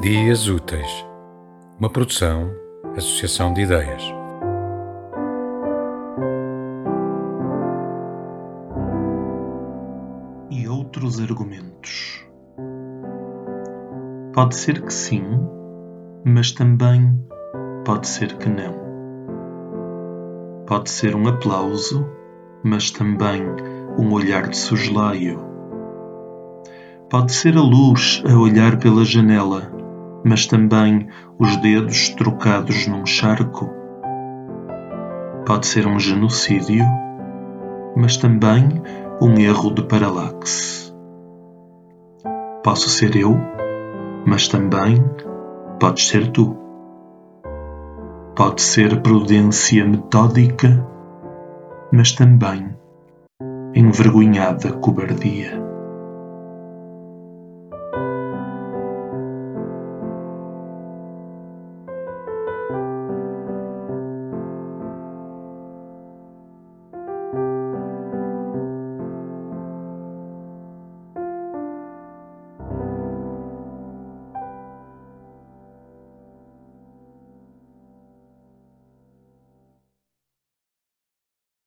Dias Úteis, uma produção, associação de ideias. E outros argumentos. Pode ser que sim, mas também pode ser que não. Pode ser um aplauso, mas também um olhar de soslaio. Pode ser a luz a olhar pela janela mas também os dedos trocados num charco. Pode ser um genocídio, mas também um erro de paralaxe. Posso ser eu, mas também podes ser tu. Pode ser prudência metódica, mas também envergonhada cobardia.